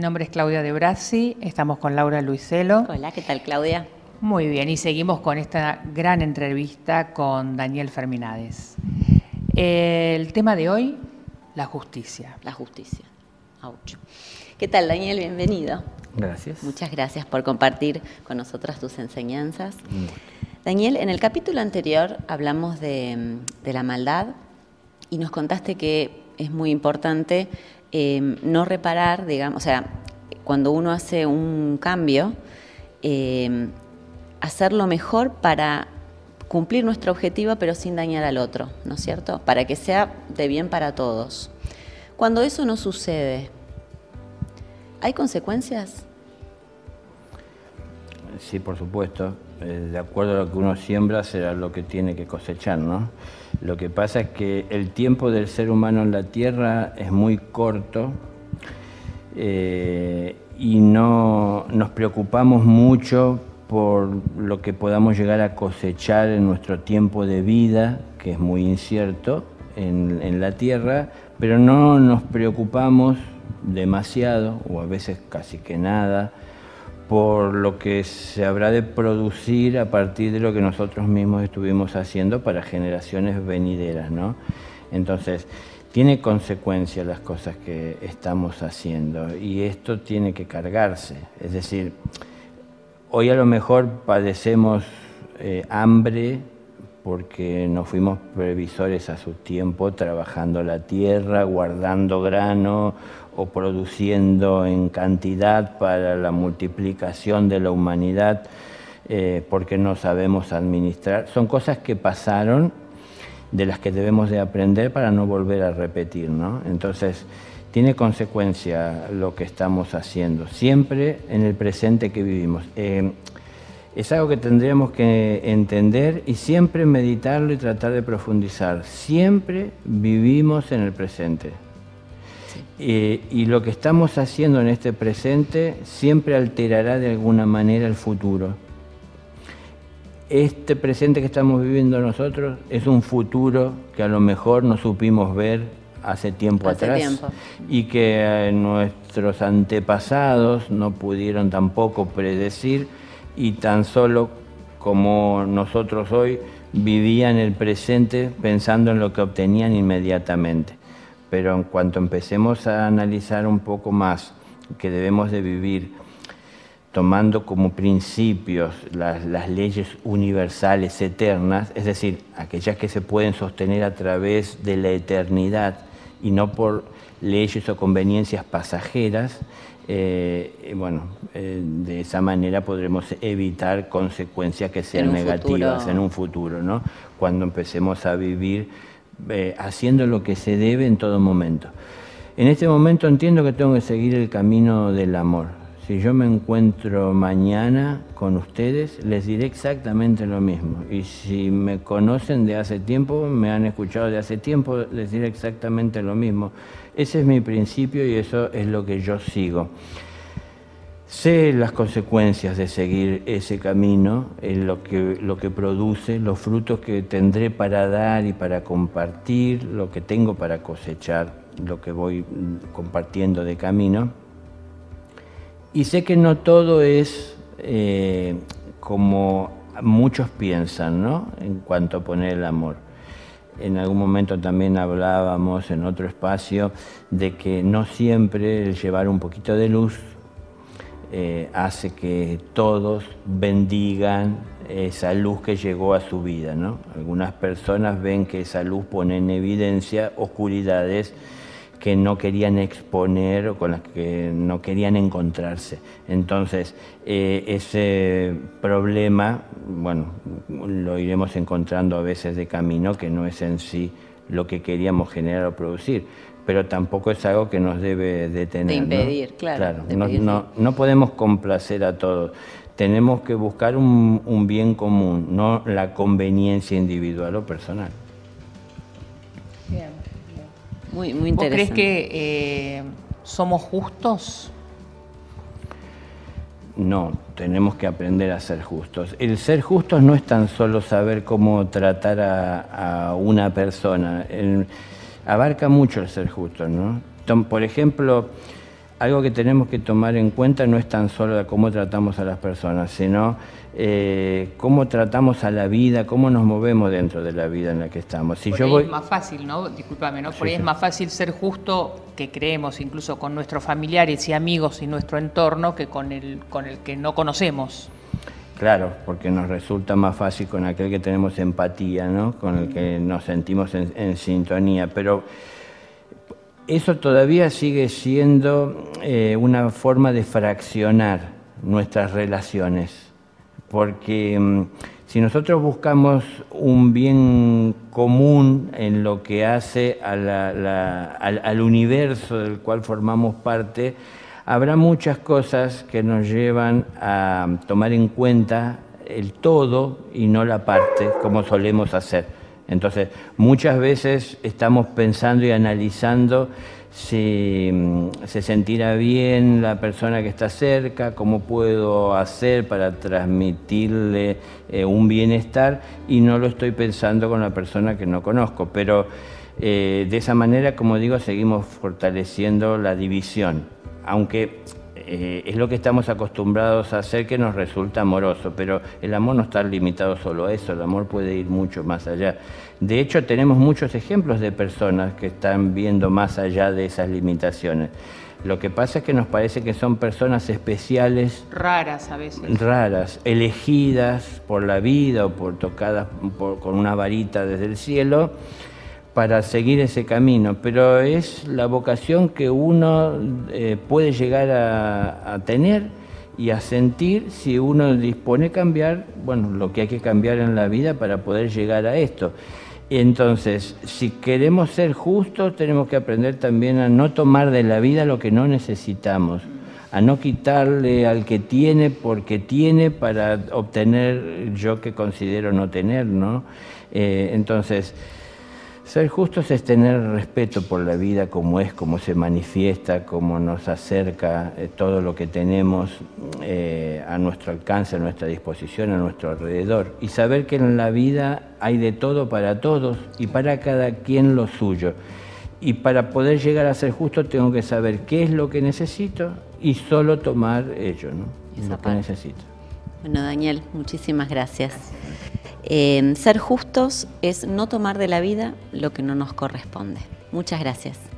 Mi nombre es Claudia De Brasi, estamos con Laura Luiselo. Hola, ¿qué tal Claudia? Muy bien, y seguimos con esta gran entrevista con Daniel Ferminades. El tema de hoy, la justicia. La justicia. Ouch. ¿Qué tal Daniel? Bienvenido. Gracias. Muchas gracias por compartir con nosotras tus enseñanzas. Daniel, en el capítulo anterior hablamos de, de la maldad y nos contaste que es muy importante Em, no reparar, digamos, o sea, cuando uno hace un cambio, eh, hacerlo mejor para cumplir nuestro objetivo pero sin dañar al otro, ¿no es cierto? Para que sea de bien para todos. Cuando eso no sucede, ¿hay consecuencias? Sí, por supuesto. Eh, de acuerdo a lo que uno siembra será lo que tiene que cosechar, ¿no? Lo que pasa es que el tiempo del ser humano en la Tierra es muy corto eh, y no nos preocupamos mucho por lo que podamos llegar a cosechar en nuestro tiempo de vida, que es muy incierto en, en la Tierra, pero no nos preocupamos demasiado, o a veces casi que nada, por lo que se habrá de producir a partir de lo que nosotros mismos estuvimos haciendo para generaciones venideras, ¿no? Entonces, tiene consecuencias las cosas que estamos haciendo y esto tiene que cargarse. Es decir, hoy a lo mejor padecemos eh, hambre porque no fuimos previsores a su tiempo, trabajando la tierra, guardando grano o produciendo en cantidad para la multiplicación de la humanidad eh, porque no sabemos administrar. Son cosas que pasaron de las que debemos de aprender para no volver a repetir. ¿no? Entonces, tiene consecuencia lo que estamos haciendo, siempre en el presente que vivimos. Eh, es algo que tendríamos que entender y siempre meditarlo y tratar de profundizar. Siempre vivimos en el presente. Eh, y lo que estamos haciendo en este presente siempre alterará de alguna manera el futuro. Este presente que estamos viviendo nosotros es un futuro que a lo mejor no supimos ver hace tiempo atrás y que eh, nuestros antepasados no pudieron tampoco predecir y tan solo como nosotros hoy vivían el presente pensando en lo que obtenían inmediatamente. Pero en cuanto empecemos a analizar un poco más que debemos de vivir tomando como principios las, leyes universales eternas, es decir, aquellas que se pueden sostener a través de la eternidad y no por leyes o conveniencias pasajeras, eh, bueno, eh, de esa manera podremos evitar consecuencias que sean negativas en un futuro, ¿no? Cuando empecemos a vivir eh, haciendo lo que se debe en todo momento. En este momento entiendo que tengo que seguir el camino del amor. Si yo me encuentro mañana con ustedes, les diré exactamente lo mismo. Y si me conocen de hace tiempo, me han escuchado de hace tiempo, les diré exactamente lo mismo. Ese es mi principio y eso es lo que yo sigo. Sé las consecuencias de seguir ese camino, lo, que, lo que produce, los frutos que tendré para dar y para compartir, lo que tengo para cosechar, lo que voy compartiendo de camino. Y sé que no todo es eh, como muchos piensan, ¿no? En cuanto a poner el amor. En algún momento también hablábamos en otro espacio de que no siempre el llevar un poquito de luz eh, hace que todos bendigan esa luz que llegó a su vida. ¿no? Algunas personas ven que esa luz pone en evidencia oscuridades que no querían exponer o con las que no querían encontrarse. Entonces, eh, ese problema, bueno, lo iremos encontrando a veces de camino, que no es en sí lo que queríamos generar o producir pero tampoco es algo que nos debe detener. De impedir, claro. no, podemos complacer a todos. Tenemos que buscar un, bien común, no la conveniencia individual o personal. Bien, Muy, muy interesante. ¿Vos crees que eh, somos justos? No, tenemos que aprender a ser justos. El ser justos no es tan solo saber cómo tratar a, una persona abarca mucho el ser justo, ¿no? Por ejemplo, algo que tenemos que tomar en cuenta no es tan solo cómo tratamos a las personas, sino eh, cómo tratamos a la vida, cómo nos movemos dentro de la vida en la que estamos. Si yo voy... es más fácil, ¿no? Discúlpame, ¿no? Por ahí es más fácil ser justo que creemos, incluso con nuestros familiares y amigos y nuestro entorno, que con el, con el que no conocemos. Claro, porque nos resulta más fácil con aquel que tenemos empatía, ¿no? Con el que nos sentimos en sintonía. Pero eso todavía sigue siendo eh, una forma de fraccionar nuestras relaciones, porque mm, si nosotros buscamos un bien común en lo que hace al, universo del cual formamos parte, habrá muchas cosas que nos llevan a tomar en cuenta el todo y no la parte, como solemos hacer. Entonces, muchas veces estamos pensando y analizando si mm, se sentirá bien la persona que está cerca, cómo puedo hacer para transmitirle eh, un bienestar y no lo estoy pensando con la persona que no conozco. Pero eh, de esa manera, como digo, seguimos fortaleciendo la división, aunque eh, es lo que estamos acostumbrados a hacer que nos resulta amoroso, pero el amor no está limitado solo a eso, el amor puede ir mucho más allá. De hecho, tenemos muchos ejemplos de personas que están viendo más allá de esas limitaciones. Lo que pasa es que nos parece que son personas especiales. Raras a veces. Raras, elegidas por la vida o por tocadas con una varita desde el cielo para seguir ese camino, pero es la vocación que uno eh, puede llegar a, tener y a sentir si uno dispone a cambiar, bueno, lo que hay que cambiar en la vida para poder llegar a esto. Entonces, si queremos ser justos, tenemos que aprender también a no tomar de la vida lo que no necesitamos, a no quitarle al que tiene porque tiene para obtener yo que considero no tener, ¿no? Eh, entonces, ser justos es tener respeto por la vida como es, como se manifiesta, como nos acerca eh, todo lo que tenemos eh, a nuestro alcance, a nuestra disposición, a nuestro alrededor. Y saber que en la vida hay de todo para todos y para cada quien lo suyo. Y para poder llegar a ser justo tengo que saber qué es lo que necesito y solo tomar ello, ¿no? lo que necesito. Bueno, Daniel, muchísimas gracias ser justos es no tomar de la vida lo que no nos corresponde. Muchas gracias.